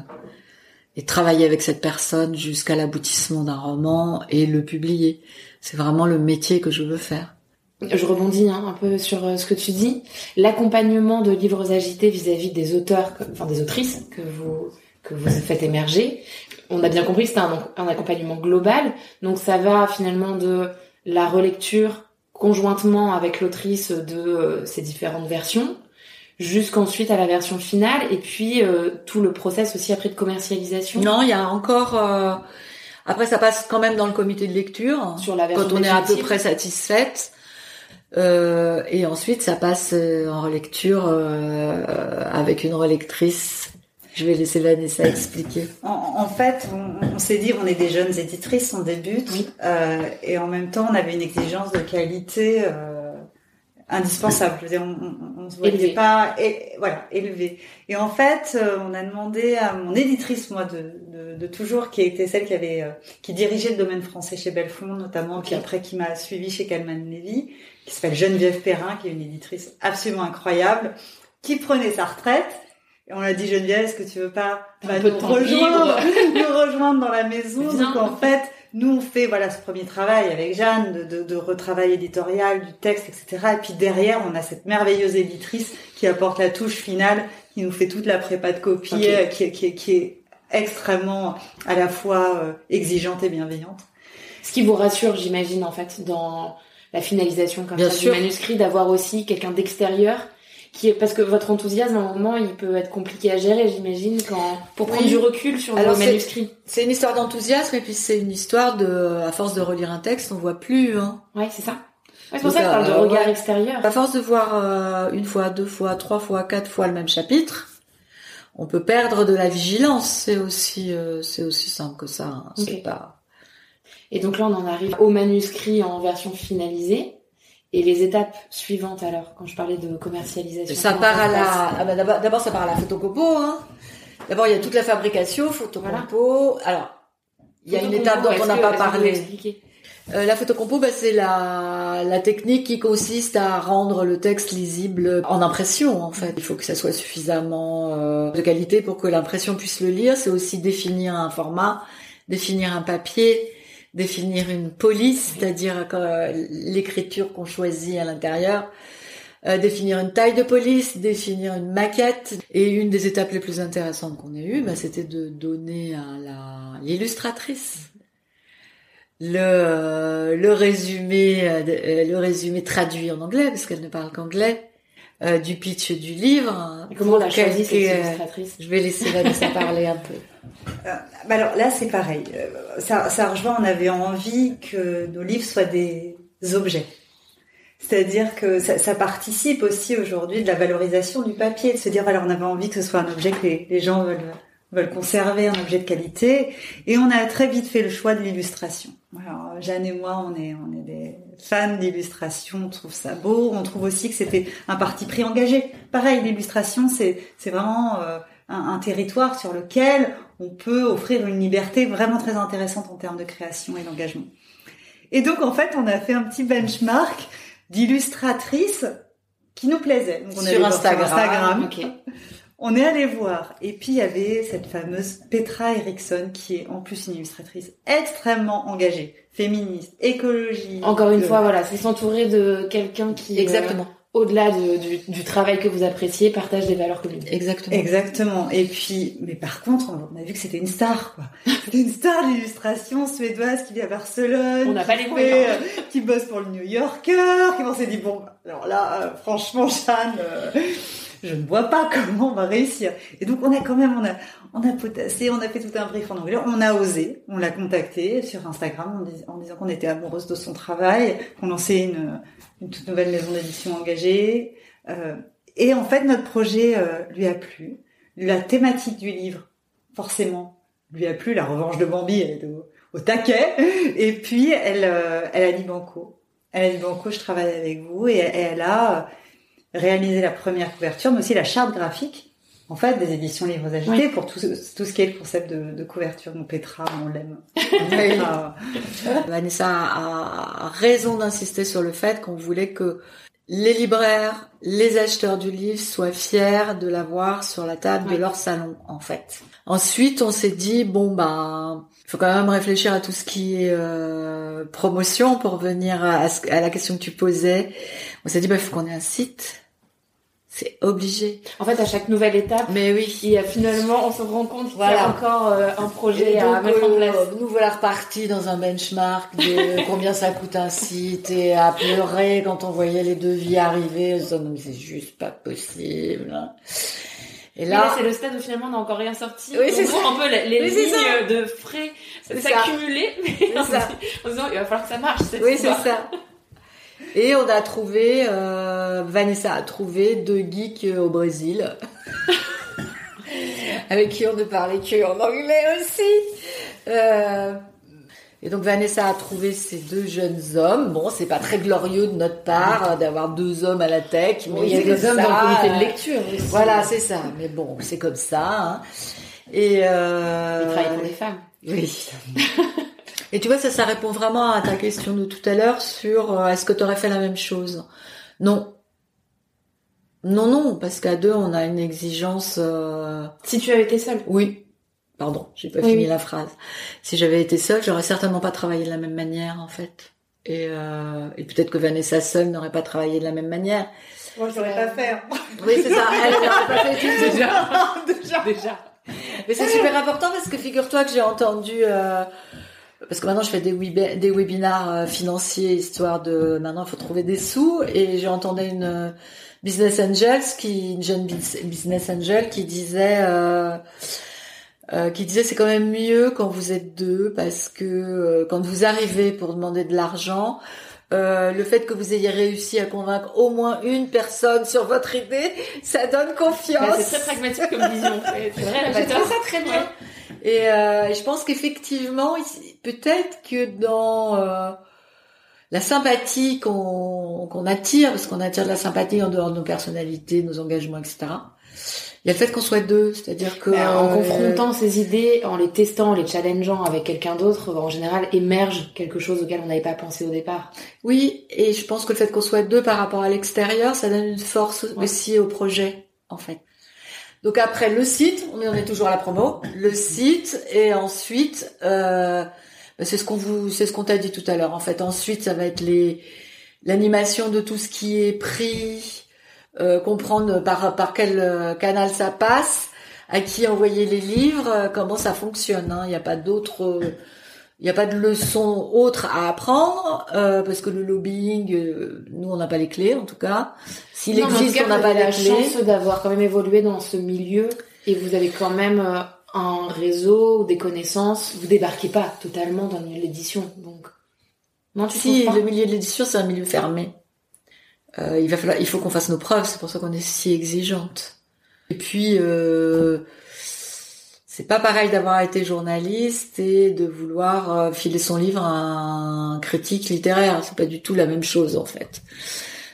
et travailler avec cette personne jusqu'à l'aboutissement d'un roman et le publier. C'est vraiment le métier que je veux faire. Je rebondis hein, un peu sur euh, ce que tu dis. L'accompagnement de livres agités vis-à-vis des auteurs, enfin des autrices que vous que vous faites émerger. On a bien compris que un, un accompagnement global. Donc ça va finalement de la relecture conjointement avec l'autrice de euh, ces différentes versions jusqu'ensuite à la version finale et puis euh, tout le process aussi après de commercialisation Non, il y a encore. euh, Après, ça passe quand même dans le comité de lecture sur la version quand on est à peu près satisfaite. Euh, et ensuite, ça passe euh, en relecture euh, avec une relectrice. Je vais laisser Vanessa expliquer. En, en fait, on, on s'est dit, on est des jeunes éditrices, on débute, Oui. euh, et en même temps, on avait une exigence de qualité euh, indispensable. Je veux dire, on, se voyait pas, et, voilà, élevé. Et en fait, euh, on a demandé à mon éditrice, moi, de, de, toujours, qui était celle qui avait, euh, qui dirigeait le domaine français chez Belfond, notamment, qui après qui m'a suivi chez Calman Levy, qui s'appelle Geneviève Perrin, qui est une éditrice absolument incroyable, qui prenait sa retraite. Et on a dit Geneviève, est-ce que tu veux pas bah, nous rejoindre, nous rejoindre dans la maison Donc en fait, nous on fait voilà ce premier travail avec Jeanne de, de, de, retravail éditorial du texte, etc. Et puis derrière, on a cette merveilleuse éditrice qui apporte la touche finale, qui nous fait toute la prépa de copie, euh, qui, qui, qui, est extrêmement à la fois euh, exigeante et bienveillante. Ce qui vous rassure, j'imagine, en fait, dans la finalisation comme ça, du manuscrit, d'avoir aussi quelqu'un d'extérieur qui est parce que votre enthousiasme à un moment il peut être compliqué à gérer j'imagine quand pour prendre du recul sur le manuscrit c'est une histoire d'enthousiasme et puis c'est une histoire de à force de relire un texte on voit plus hein. Ouais c'est ça. C'est pour ça que je parle de euh, regard extérieur. À force de voir euh, une fois deux fois trois fois quatre fois le même chapitre on peut perdre de la vigilance. C'est aussi euh, c'est aussi simple que ça hein. c'est pas et donc là on en arrive au manuscrit en version finalisée et les étapes suivantes alors, quand je parlais de commercialisation Ça part à la, ah bah d'abord ça part à la photocompo. Hein. D'abord il y a toute la fabrication, photocompo. Alors il y a une étape dont on n'a pas parlé. Euh, la photocompo, bah, c'est la, la technique qui consiste à rendre le texte lisible en impression. En fait, il faut que ça soit suffisamment euh, de qualité pour que l'impression puisse le lire. C'est aussi définir un format, définir un papier, définir une police, c'est-à-dire euh, l'écriture qu'on choisit à l'intérieur, euh, définir une taille de police, définir une maquette. Et une des étapes les plus intéressantes qu'on ait eues, bah, c'était de donner à la l'illustratrice le euh, le résumé le résumé traduit en anglais parce qu'elle ne parle qu'anglais du pitch du livre. Et comment on a choisi cette illustratrice Je vais laisser Vanessa parler un peu. Euh, bah alors là, c'est pareil. Euh, ça, rejoint, on avait envie que nos livres soient des objets. C'est-à-dire que ça, participe aussi aujourd'hui de la valorisation du papier, de se dire, voilà, on avait envie que ce soit un objet que les, gens veulent, veulent conserver, un objet de qualité. Et on a très vite fait le choix de l'illustration. Alors, Jeanne et moi, on est, on est des fans d'illustration, on trouve ça beau. On trouve aussi que c'était un parti pris engagé. Pareil, l'illustration, c'est, c'est vraiment... Euh, un, territoire sur lequel on peut offrir une liberté vraiment très intéressante en termes de création et d'engagement. Et donc en fait, on a fait un petit benchmark d'illustratrices qui nous plaisaient. Donc, on sur Instagram. On est allé voir. Et puis il y avait cette fameuse Petra Eriksson qui est en plus une illustratrice extrêmement engagée, féministe, écologique. Encore une fois, voilà, c'est s'entourer de quelqu'un qui euh, au-delà du, du, travail que vous appréciez, partage des valeurs communes. Exactement. Exactement. Et puis, mais par contre, on a vu que c'était une star, quoi. C'était une star d'illustration suédoise qui vit à Barcelone. On n'a pas les moyens. Euh, qui bosse pour le New Yorker, qui on s'est dit, bon, alors là, euh, franchement, Jeanne, euh, je ne vois pas comment on va réussir. Et donc, on a quand même, on a, on a potassé, on a fait tout un brief en anglais, on a osé, on l'a contacté sur Instagram en, disant qu'on était amoureuse de son travail, qu'on lançait une, une toute nouvelle maison d'édition engagée. Euh, et en fait, notre projet euh, lui a plu. La thématique du livre, forcément, lui a plu. La revanche de Bambi, elle est au, taquet. Et puis, elle, euh, elle a dit banco. Elle a dit banco, je travaille avec vous. Et, elle a réalisé la première couverture, mais aussi la charte graphique en fait, des éditions livres agités pour tout, tout, ce qui est le concept de, de couverture. Donc Petra, on l'aime. Vanessa a raison d'insister sur le fait qu'on voulait que les libraires, les acheteurs du livre soient fiers de l'avoir sur la table de leur salon, en fait. Ensuite, on s'est dit bon ben, il faut quand même réfléchir à tout ce qui est euh, promotion pour venir à, à, la question que tu posais. On s'est dit bah il faut qu'on ait un site c'est obligé. En fait, à chaque nouvelle étape, mais oui, et finalement, on se rend compte qu'il y a encore euh, un projet à mettre en place. nous voilà repartis dans un benchmark de combien ça coûte un site et à pleurer quand on voyait les devis arriver. Mais c'est juste pas possible. Et là, c'est le stade où finalement on n'a encore rien sorti. Oui, c'est un peu les, lignes de frais s'accumuler, en, en disant il va falloir que ça marche. oui, c'est ça. Et on a trouvé, euh, Vanessa a trouvé deux geeks au Brésil, avec qui on ne parlait que en anglais aussi. Euh, Et donc Vanessa a trouvé ces deux jeunes hommes. Bon, c'est pas très glorieux de notre part euh, d'avoir deux hommes à la tech, mais il y a des hommes dans le comité de lecture. Aussi. Voilà, c'est ça. Mais bon, c'est comme ça. Hein. Et euh... il travaille pour des femmes. Oui. Et tu vois, ça, ça répond vraiment à ta question de tout à l'heure sur euh, est-ce que tu aurais fait la même chose? Non. Non, non, parce qu'à deux, on a une exigence. Euh... Si tu avais été seule. Oui. Pardon, j'ai pas fini la phrase. Si j'avais été seule, j'aurais certainement pas travaillé de la même manière, en fait. Et, euh... et peut-être que Vanessa seule n'aurait pas travaillé de la même manière. Moi, je l'aurais pas fait. Hein. Oui, c'est ça. Elle n'aurait pas fait déjà. déjà. déjà. Mais c'est super important parce que figure-toi que j'ai entendu. Euh parce que maintenant je fais des, des webinars euh, financiers histoire de maintenant il faut trouver des sous. Et j'ai entendu une euh, business angel qui une jeune business angel qui disait euh, euh, qui disait c'est quand même mieux quand vous êtes deux parce que quand vous arrivez pour demander de l'argent euh, le fait que vous ayez réussi à convaincre au moins une personne sur votre idée, ça donne confiance. Bah, c'est très pragmatique comme vision. C'est vrai, trouvé ça très bien. Et, euh, je pense qu'effectivement, peut-être que dans euh, la sympathie qu'on qu'on attire, parce qu'on attire de la sympathie en dehors de nos personnalités, nos engagements, etc. Il y a le fait qu'on soit deux, c'est-à-dire que en confrontant ces idées, en les testant, en les challengeant avec quelqu'un d'autre, en général émerge quelque chose auquel on n'avait pas pensé au départ. Oui, et je pense que le fait qu'on soit deux par rapport à l'extérieur, ça donne une force aussi au projet, en fait. Donc après le site, on en est toujours à la promo, le site et ensuite euh, bah, c'est ce qu'on vous c'est ce qu'on t'a dit tout à l'heure en fait. Ensuite, ça va être les l'animation de tout ce qui est pris, euh, comprendre par par quel euh, canal ça passe, à qui envoyer les livres, euh, comment ça fonctionne. Hein. Il n'y a pas d'autres il n'y a pas de leçon autre à apprendre euh, parce que le lobbying, euh, nous on n'a pas les clés en tout cas. S'il existe, on n'a pas les clés. la chance d'avoir quand même évolué dans ce milieu et vous avez quand même un réseau, des connaissances. Vous débarquez pas totalement dans l'édition, donc. Non, tu si le milieu de l'édition c'est un milieu fermé. Il va falloir, il faut qu'on fasse nos preuves. C'est pour ça qu'on est si exigeante. Et puis. Euh, c'est pas pareil d'avoir été journaliste et de vouloir euh, filer son livre à un critique littéraire. C'est pas du tout la même chose en fait.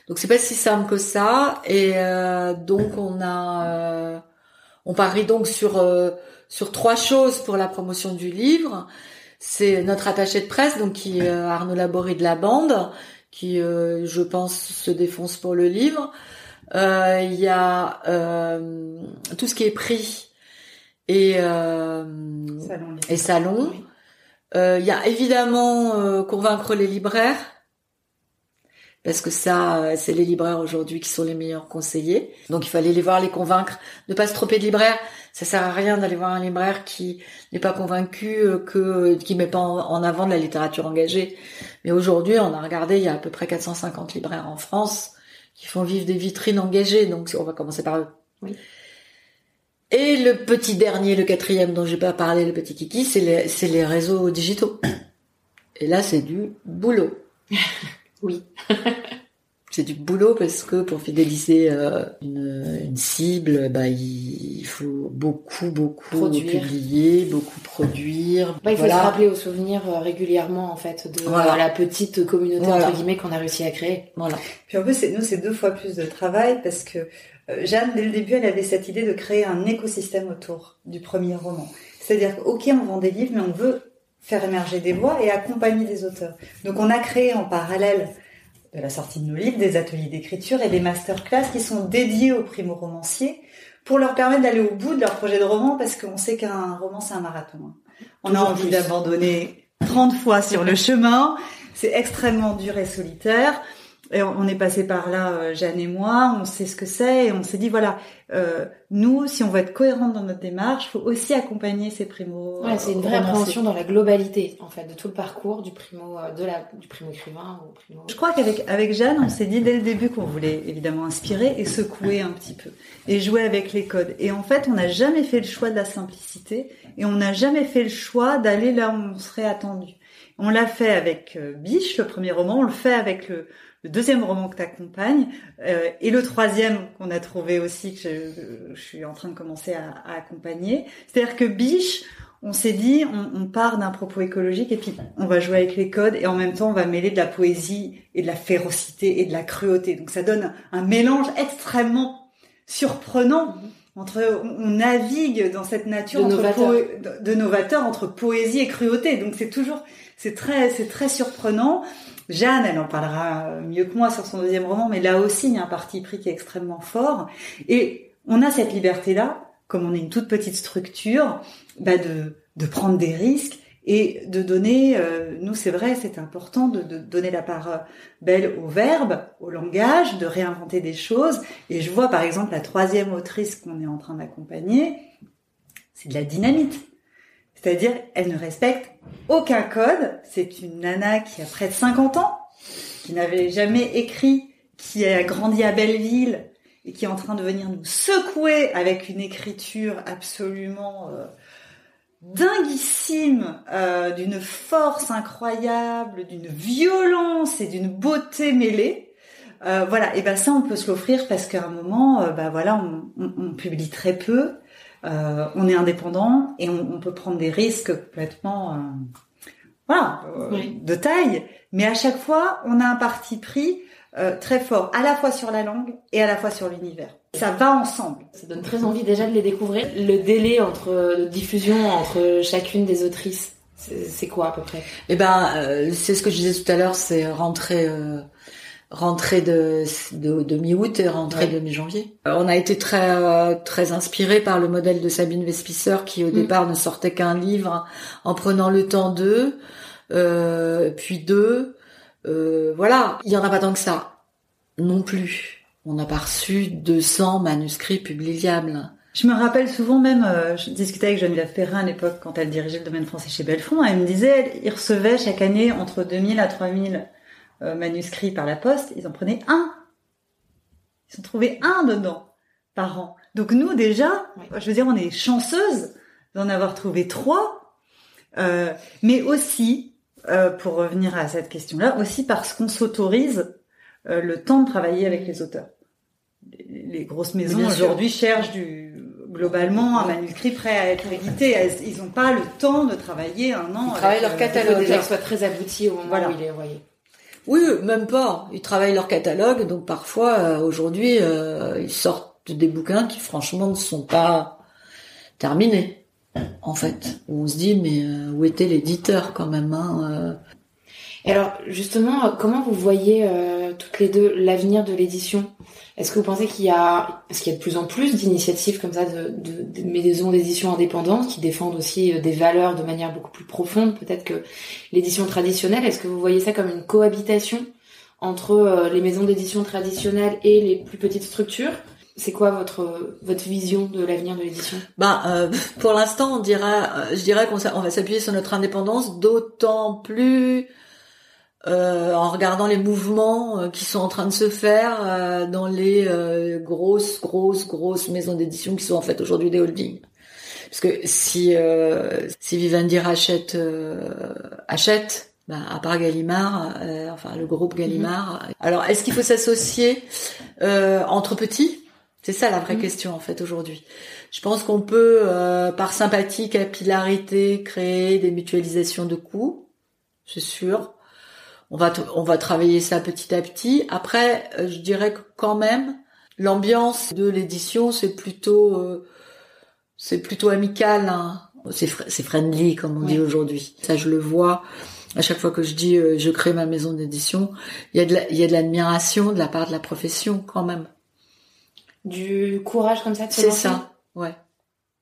Donc c'est pas si simple que ça. Et euh, donc on a, euh, on parie donc sur sur trois choses pour la promotion du livre. C'est notre attaché de presse, donc qui est Arnaud Laborie de la bande, qui je pense se défonce pour le livre. Il y a tout ce qui est pris et euh, salon, et salon. Euh, il y a évidemment euh, convaincre les libraires parce que ça, c'est les libraires aujourd'hui qui sont les meilleurs conseillers. Donc il fallait les voir, les convaincre, ne pas se tromper de libraire. Ça sert à rien d'aller voir un libraire qui n'est pas convaincu, que qui met pas en avant de la littérature engagée. Mais aujourd'hui, on a regardé, il y a à peu près 450 libraires en France qui font vivre des vitrines engagées. Donc on va commencer par eux. Oui. Et le petit dernier, le quatrième dont j'ai pas parlé, le petit kiki, c'est les, c'est les réseaux digitaux. Et là, c'est du boulot. oui. c'est du boulot parce que pour fidéliser euh, une, une, cible, bah, il faut beaucoup, beaucoup publier, beaucoup produire. Bah, il faut se rappeler au souvenir euh, régulièrement en fait de la petite communauté entre guillemets qu'on a réussi à créer. Voilà. Puis en plus, c'est, nous, c'est deux fois plus de travail parce que euh, Jeanne, dès le début, elle avait cette idée de créer un écosystème autour du premier roman. C'est-à-dire, ok, on vend des livres, mais on veut faire émerger des voix et accompagner des auteurs. Donc, on a créé en parallèle de la sortie de nos livres des ateliers d'écriture et des masterclass qui sont dédiés aux primo-romanciers pour leur permettre d'aller au bout de leur projet de roman parce qu'on sait qu'un roman, c'est un marathon. Hein. On a envie d'abandonner 30 fois sur le chemin. C'est extrêmement dur et solitaire. Et on est passé par là, euh, Jeanne et moi, on sait ce que c'est, et on s'est dit voilà, euh, nous, si on veut être cohérente dans notre démarche, faut aussi accompagner ces primo. Ouais, c'est une vraie appréhension dans la globalité, en fait, de tout le parcours du primo, euh, de la, du primo écrivain primo. Je crois qu'avec avec Jeanne, on s'est dit dès le début qu'on voulait évidemment inspirer et secouer un petit peu et jouer avec les codes. Et en fait, on n'a jamais fait le choix de la simplicité et on n'a jamais fait le choix d'aller là où on serait attendu. On l'a fait avec Biche, le premier roman, on le fait avec le le deuxième roman que tu accompagnes, euh, et le troisième qu'on a trouvé aussi, que je, suis en train de commencer à, accompagner. C'est-à-dire que Biche, on s'est dit, on, on part d'un propos écologique et puis on va jouer avec les codes et en même temps on va mêler de la poésie et de la férocité et de la cruauté. Donc ça donne un mélange extrêmement surprenant entre on navigue dans cette nature De entre novateur. poé- de- de novateur entre poésie et cruauté. Donc c'est toujours c'est très c'est très surprenant. Jeanne, elle en parlera mieux que moi sur son deuxième roman, mais là aussi il y a un parti pris qui est extrêmement fort et on a cette liberté là, comme on est une toute petite structure, bah de de prendre des risques et de donner, euh, nous c'est vrai, c'est important de, de donner la part belle au verbe, au langage, de réinventer des choses. Et je vois par exemple la troisième autrice qu'on est en train d'accompagner, c'est de la dynamite. C'est-à-dire, elle ne respecte aucun code. C'est une nana qui a près de 50 ans, qui n'avait jamais écrit, qui a grandi à Belleville et qui est en train de venir nous secouer avec une écriture absolument euh, dinguissime, euh, d'une force incroyable, d'une violence et d'une beauté mêlée. Euh, voilà, et ben ça on peut se l'offrir parce qu'à un moment, euh, bah voilà, on, on- on publie très peu, euh, on est indépendant et on, on peut prendre des risques complètement, euh, voilà, Oui. de taille. Mais à chaque fois, on a un parti pris euh, très fort, à la fois sur la langue et à la fois sur l'univers. Ça va ensemble. Ça donne très envie déjà de les découvrir. Le délai entre de diffusion entre chacune des autrices, c'est quoi à peu près? Eh ben, euh, c'est ce que je disais tout à l'heure, c'est rentrée, euh, rentrée de, de, de mi-août et rentrée Ouais. de mi-janvier. Euh, on a été très, euh, très inspiré par le modèle de Sabine Vespicer qui au Mm. départ ne sortait qu'un livre en prenant le temps d'eux, euh, puis deux. Euh, voilà, il y en a pas tant que ça non plus. On n'a pas reçu 200 manuscrits publiables. Je me rappelle souvent même, euh, je discutais avec Geneviève Perrin à l'époque quand elle dirigeait le domaine français chez Belfond, elle me disait, ils recevaient chaque année entre 2000 à 3000 euh, manuscrits par la poste, ils en prenaient un. Ils en trouvaient un dedans par an. Donc nous déjà, je veux dire, on est chanceuse d'en avoir trouvé trois, euh, mais aussi, euh, pour revenir à cette question-là, aussi parce qu'on s'autorise euh, le temps de travailler avec les auteurs. Les, les grosses maisons aujourd'hui cherchent du globalement un manuscrit prêt à être édité. Ils n'ont pas le temps de travailler un an. Ils travaillent leur euh, catalogue. déjà soit très abouti au moment Voilà. où il est envoyé. Oui, même pas. Ils travaillent leur catalogue, donc parfois, euh, aujourd'hui, euh, ils sortent des bouquins qui, franchement, ne sont pas terminés, en fait. On se dit, mais euh, où était l'éditeur, quand même hein, euh. Et alors justement, euh, comment vous voyez toutes les deux l'avenir de l'édition? Est-ce que vous pensez qu'il y a, est-ce qu'il y a de plus en plus d'initiatives comme ça de, maisons d'édition indépendantes qui défendent aussi des valeurs de manière beaucoup plus profonde, peut-être que l'édition traditionnelle? Est-ce que vous voyez ça comme une cohabitation entre les maisons d'édition traditionnelles et les plus petites structures? C'est quoi votre votre vision de l'avenir de l'édition? Ben, euh, pour l'instant, on dira, euh, je dirais qu'on on va s'appuyer sur notre indépendance, d'autant plus euh, en regardant les mouvements euh, qui sont en train de se faire euh, dans les euh, grosses, grosses, grosses maisons d'édition qui sont en fait aujourd'hui des holdings. Parce que si euh, si Vivendi rachète euh, achète, ben, à part Gallimard, euh, enfin le groupe Gallimard. Alors, est-ce qu'il faut s'associer euh, entre petits? C'est ça la vraie Mhm. question en fait aujourd'hui. Je pense qu'on peut, euh, par sympathie, capillarité, créer des mutualisations de coûts, c'est sûr. On va, on va travailler ça petit à petit. Après, euh, je dirais que quand même, l'ambiance de l'édition, c'est plutôt, euh, c'est plutôt amical. hein. C'est fr- c'est friendly, comme on dit aujourd'hui. Ça, je le vois. À chaque fois que je dis euh, je crée ma maison d'édition, il y a de la- il y a de l'admiration de la part de la profession quand même. Du courage comme ça de se C'est ça, ouais.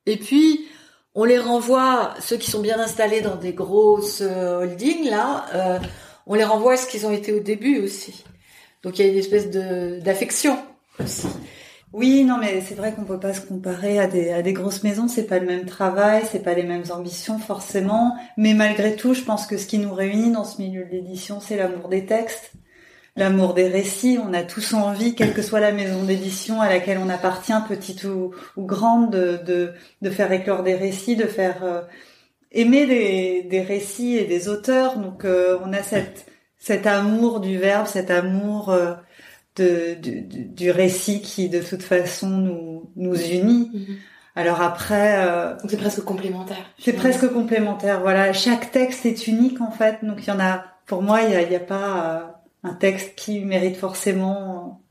Et puis, on les renvoie, ceux qui sont bien installés dans des grosses euh, holdings, là, euh, on les renvoie à ce qu'ils ont été au début aussi. Donc il y a une espèce de d'affection aussi. Oui, non, mais c'est vrai qu'on peut pas se comparer à des, à des grosses maisons. C'est pas le même travail, c'est pas les mêmes ambitions forcément. Mais malgré tout, je pense que ce qui nous réunit dans ce milieu de l'édition, c'est l'amour des textes, l'amour des récits. On a tous envie, quelle que soit la maison d'édition à laquelle on appartient, petite ou, ou grande, de, de, de faire éclore des récits, de faire euh, aimer des, des récits et des auteurs. Donc, euh, on a cette, cet amour du verbe, cet amour euh, de, du, récit qui de toute façon nous, nous unit. Mhm. Alors après, euh, donc c'est presque complémentaire. C'est presque complémentaire. Voilà, chaque texte est unique en fait. Donc il y en a. Pour moi, il y a, a pas euh, un texte qui mérite forcément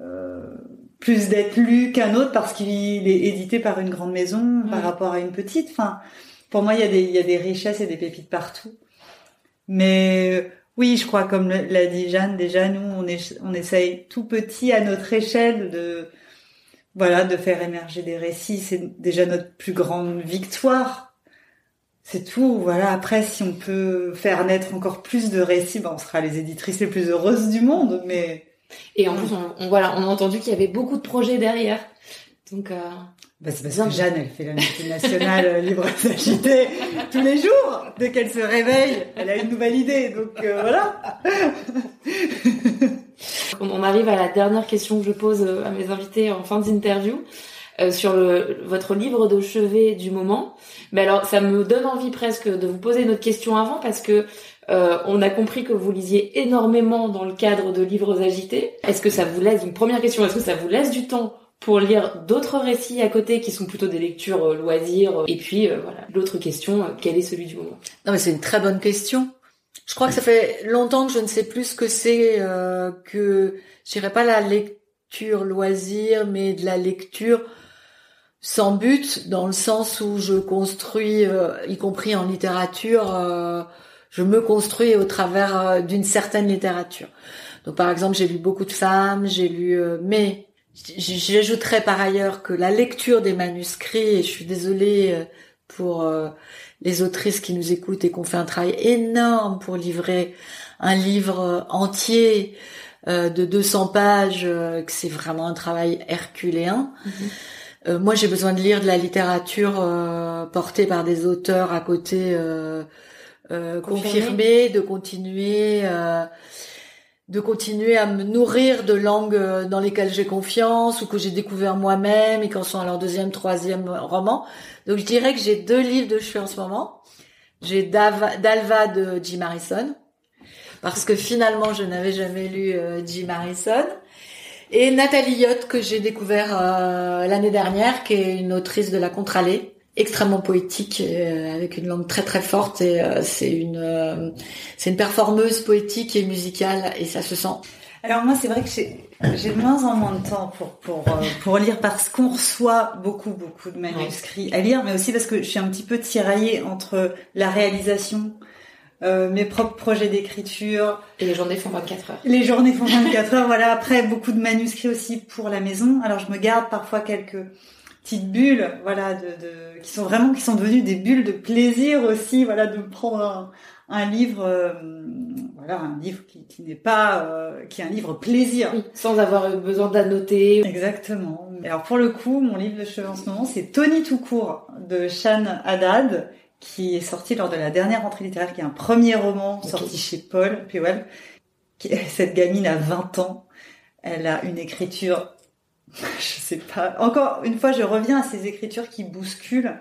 euh, plus d'être lu qu'un autre parce qu'il est édité par une grande maison par rapport à une petite. Enfin, pour moi, il y a des il y a des richesses et des pépites partout. Mais oui, je crois, comme l'a dit Jeanne, déjà nous, on, est, on essaye tout petit à notre échelle de voilà, de faire émerger des récits, c'est déjà notre plus grande victoire. C'est tout. Voilà. Après, si on peut faire naître encore plus de récits, ben, on sera les éditrices les plus heureuses du monde. Mais et en plus, on, voilà, on a entendu qu'il y avait beaucoup de projets derrière. Donc, euh... bah, c'est parce que Jeanne, elle fait la nationale euh, libre agité tous les jours. Dès qu'elle se réveille, elle a une nouvelle idée. Donc euh, voilà. On arrive à la dernière question que je pose euh, à mes invités en fin d'interview euh, sur le, votre livre de chevet du moment. Mais alors, ça me donne envie presque de vous poser une autre question avant parce que euh, on a compris que vous lisiez énormément dans le cadre de livres agités. Est-ce que ça vous laisse une première question Est-ce que ça vous laisse du temps pour lire d'autres récits à côté qui sont plutôt des lectures loisirs Et puis voilà, l'autre question, quel est celui du moment? Non mais c'est une très bonne question. Je crois que ça fait longtemps que je ne sais plus ce que c'est euh, que je dirais pas la lecture loisir, mais de la lecture sans but, dans le sens où je construis, euh, y compris en littérature, euh, je me construis au travers euh, d'une certaine littérature. Donc par exemple, j'ai lu beaucoup de femmes, j'ai lu, mais j'ajouterais par ailleurs que la lecture des manuscrits, et je suis désolée pour les autrices qui nous écoutent et qu'on fait un travail énorme pour livrer un livre entier de 200 pages, que c'est vraiment un travail herculéen. Mhm. Euh, moi, j'ai besoin de lire de la littérature portée par des auteurs à côté confirmés, de continuer de continuer à me nourrir de langues dans lesquelles j'ai confiance ou que j'ai découvert moi-même et qu'en sont à leur deuxième, troisième roman. Donc je dirais que j'ai deux livres de chevet en ce moment. J'ai Dalva de Jim Harrison, parce que finalement je n'avais jamais lu euh, Jim Harrison. Et Nathalie Yott que j'ai découvert euh, l'année dernière, qui est une autrice de la contre-allée, extrêmement poétique, euh, avec une langue très très forte. Et c'est une c'est une performeuse poétique et musicale, et ça se sent. Alors moi, c'est vrai que j'ai de moins en moins de temps pour pour euh, pour lire parce qu'on reçoit beaucoup beaucoup de manuscrits à lire, mais aussi parce que je suis un petit peu tiraillée entre la réalisation, euh, mes propres projets d'écriture. Et les journées font 24 heures. Les journées font 24 heures, voilà. Après, beaucoup de manuscrits aussi pour la maison. Alors, je me garde parfois quelques petites bulles, voilà, de, de qui sont vraiment, qui sont devenues des bulles de plaisir aussi, voilà, de prendre un, un livre, euh, voilà, un livre qui, qui n'est pas, euh, qui est un livre plaisir, sans avoir besoin d'annoter. Exactement. Alors pour le coup, mon livre de chevet en ce moment, c'est Tony tout court de Shan Haddad, qui est sorti lors de la dernière rentrée littéraire, qui est un premier roman sorti chez Paul Pewell. Cette gamine a 20 ans, elle a une écriture, je sais pas. Encore une fois, je reviens à ces écritures qui bousculent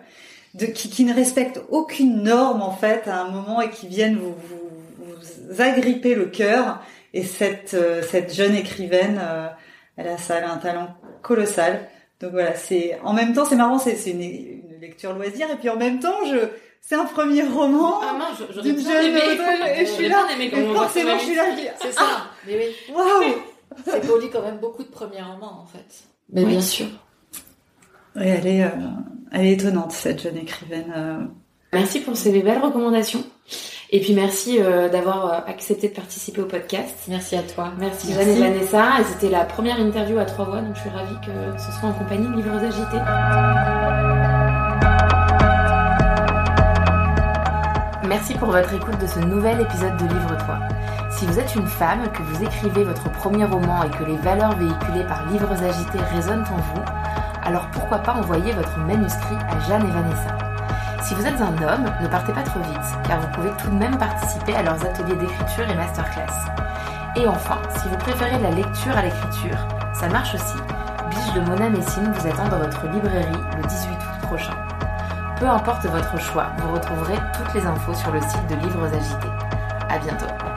de, qui, qui, ne respectent aucune norme en fait à un moment et qui viennent vous, vous, vous agripper le cœur. Et cette, euh, cette jeune écrivaine, euh, elle, a ça, elle a un talent colossal. Donc voilà, c'est en même temps c'est marrant, c'est une, une, lecture loisir et puis en même temps je c'est un premier roman ah, d'une jeune aimé, et je suis là. et forcément je suis là. C'est ça. Ah, mais oui. Waouh. C'est qu'on lit quand même beaucoup de premiers romans en fait. Mais bien sûr. Oui, elle est, euh, elle est étonnante, cette jeune écrivaine. Euh. Merci pour ces belles recommandations. Et puis merci euh, d'avoir accepté de participer au podcast. Merci à toi. Merci, Jeanne et Vanessa. Et c'était la première interview à trois voix, donc je suis ravie que ce soit en compagnie de Livres Agités. Merci pour votre écoute de ce nouvel épisode de Livre 3. Si vous êtes une femme, que vous écrivez votre premier roman et que les valeurs véhiculées par Livres Agités résonnent en vous, alors pourquoi pas envoyer votre manuscrit à Jeanne et Vanessa? Si vous êtes un homme, ne partez pas trop vite, car vous pouvez tout de même participer à leurs ateliers d'écriture et masterclass. Et enfin, si vous préférez la lecture à l'écriture, ça marche aussi. Biche de Mona Messine vous attend dans votre librairie le 18 août prochain. Peu importe votre choix, vous retrouverez toutes les infos sur le site de Livres Agités. À bientôt.